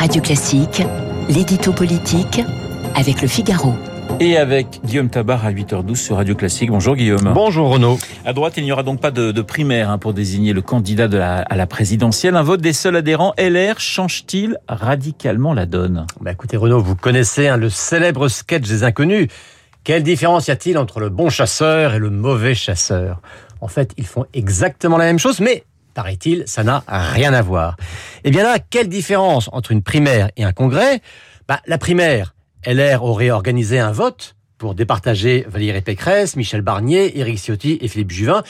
Radio Classique, l'édito politique avec le Figaro. Et avec Guillaume Tabar à 8h12 sur Radio Classique. Bonjour Guillaume. Bonjour Renaud. À droite, il n'y aura donc pas de, de primaire hein, pour désigner le candidat de la, à la présidentielle. Un vote des seuls adhérents LR change-t-il radicalement la donne? Bah Écoutez Renaud, vous connaissez hein, le célèbre sketch des inconnus. Quelle différence y a-t-il entre le bon chasseur et le mauvais chasseur? En fait, ils font exactement la même chose, mais paraît-il, ça n'a rien à voir. Eh bien là, quelle différence entre une primaire et un congrès? Bah, La primaire, LR aurait organisé un vote pour départager Valérie Pécresse, Michel Barnier, Éric Ciotti et Philippe Juvin.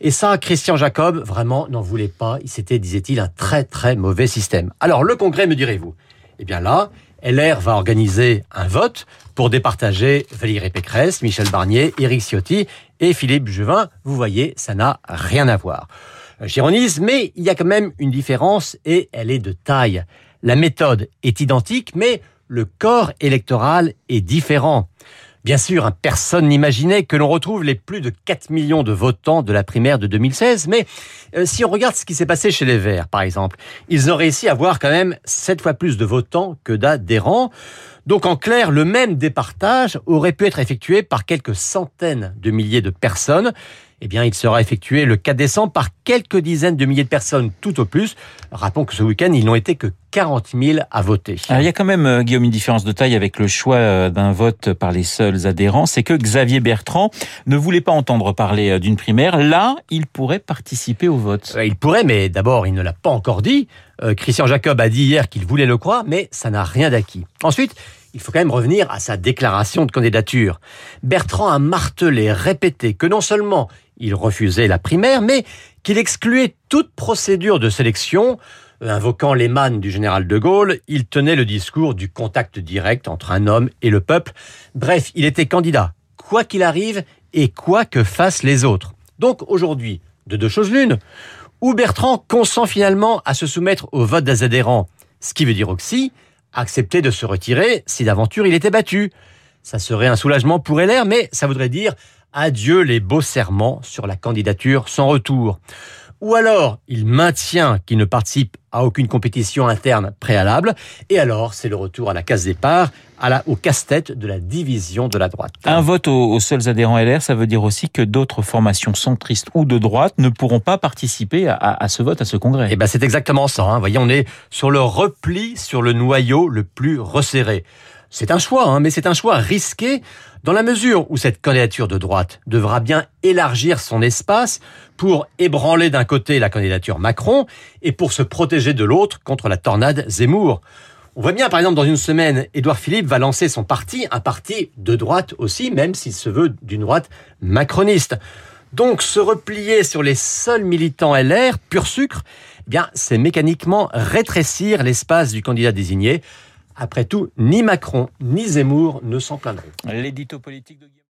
Et ça, Christian Jacob, vraiment, n'en voulait pas. C'était, disait-il, un très très mauvais système. Alors, le congrès, me direz-vous? Eh bien là, LR va organiser un vote pour départager Valérie Pécresse, Michel Barnier, Éric Ciotti et Philippe Juvin. Vous voyez, ça n'a rien à voir. J'ironise, mais il y a quand même une différence et elle est de taille. La méthode est identique, mais le corps électoral est différent. Bien sûr, personne n'imaginait que l'on retrouve les plus de 4 millions de votants de la primaire de 2016, mais euh, si on regarde ce qui s'est passé chez les Verts, par exemple, ils ont réussi à avoir quand même 7 fois plus de votants que d'adhérents. Donc en clair, le même départage aurait pu être effectué par quelques centaines de milliers de personnes. Eh bien, il sera effectué le 4 décembre par quelques dizaines de milliers de personnes tout au plus. Rappelons que ce week-end, ils n'ont été que 40 000 à voter. Alors, il y a quand même, euh, Guillaume, une différence de taille avec le choix euh, d'un vote par les seuls adhérents. C'est que Xavier Bertrand ne voulait pas entendre parler euh, d'une primaire. Là, il pourrait participer au vote. Il pourrait, mais d'abord, il ne l'a pas encore dit. Christian Jacob a dit hier qu'il voulait le croire, mais ça n'a rien d'acquis. Ensuite, il faut quand même revenir à sa déclaration de candidature. Bertrand a martelé, répété que non seulement il refusait la primaire, mais qu'il excluait toute procédure de sélection. Invoquant les mannes du général de Gaulle, il tenait le discours du contact direct entre un homme et le peuple. Bref, il était candidat, quoi qu'il arrive et quoi que fassent les autres. Donc aujourd'hui, de deux choses l'une, ou Bertrand consent finalement à se soumettre au vote des adhérents, ce qui veut dire aussi accepter de se retirer si d'aventure il était battu. Ça serait un soulagement pour LR, mais ça voudrait dire adieu les beaux serments sur la candidature sans retour. Ou alors, il maintient qu'il ne participe à aucune compétition interne préalable, et alors c'est le retour à la case départ, à la, au casse-tête de la division de la droite. Un vote aux, seuls adhérents LR, ça veut dire aussi que d'autres formations centristes ou de droite ne pourront pas participer à, ce vote, à ce congrès. Eh ben c'est exactement ça. Hein. Vous voyez, on est sur le repli sur le noyau le plus resserré. C'est un choix, hein, mais c'est un choix risqué dans la mesure où cette candidature de droite devra bien élargir son espace pour ébranler d'un côté la candidature Macron et pour se protéger de l'autre contre la tornade Zemmour. On voit bien, par exemple, dans une semaine, Édouard Philippe va lancer son parti, un parti de droite aussi, même s'il se veut d'une droite macroniste. Donc, se replier sur les seuls militants LR, pur sucre, eh bien, c'est mécaniquement rétrécir l'espace du candidat désigné. Après tout, ni Macron ni Zemmour ne s'en plaindront.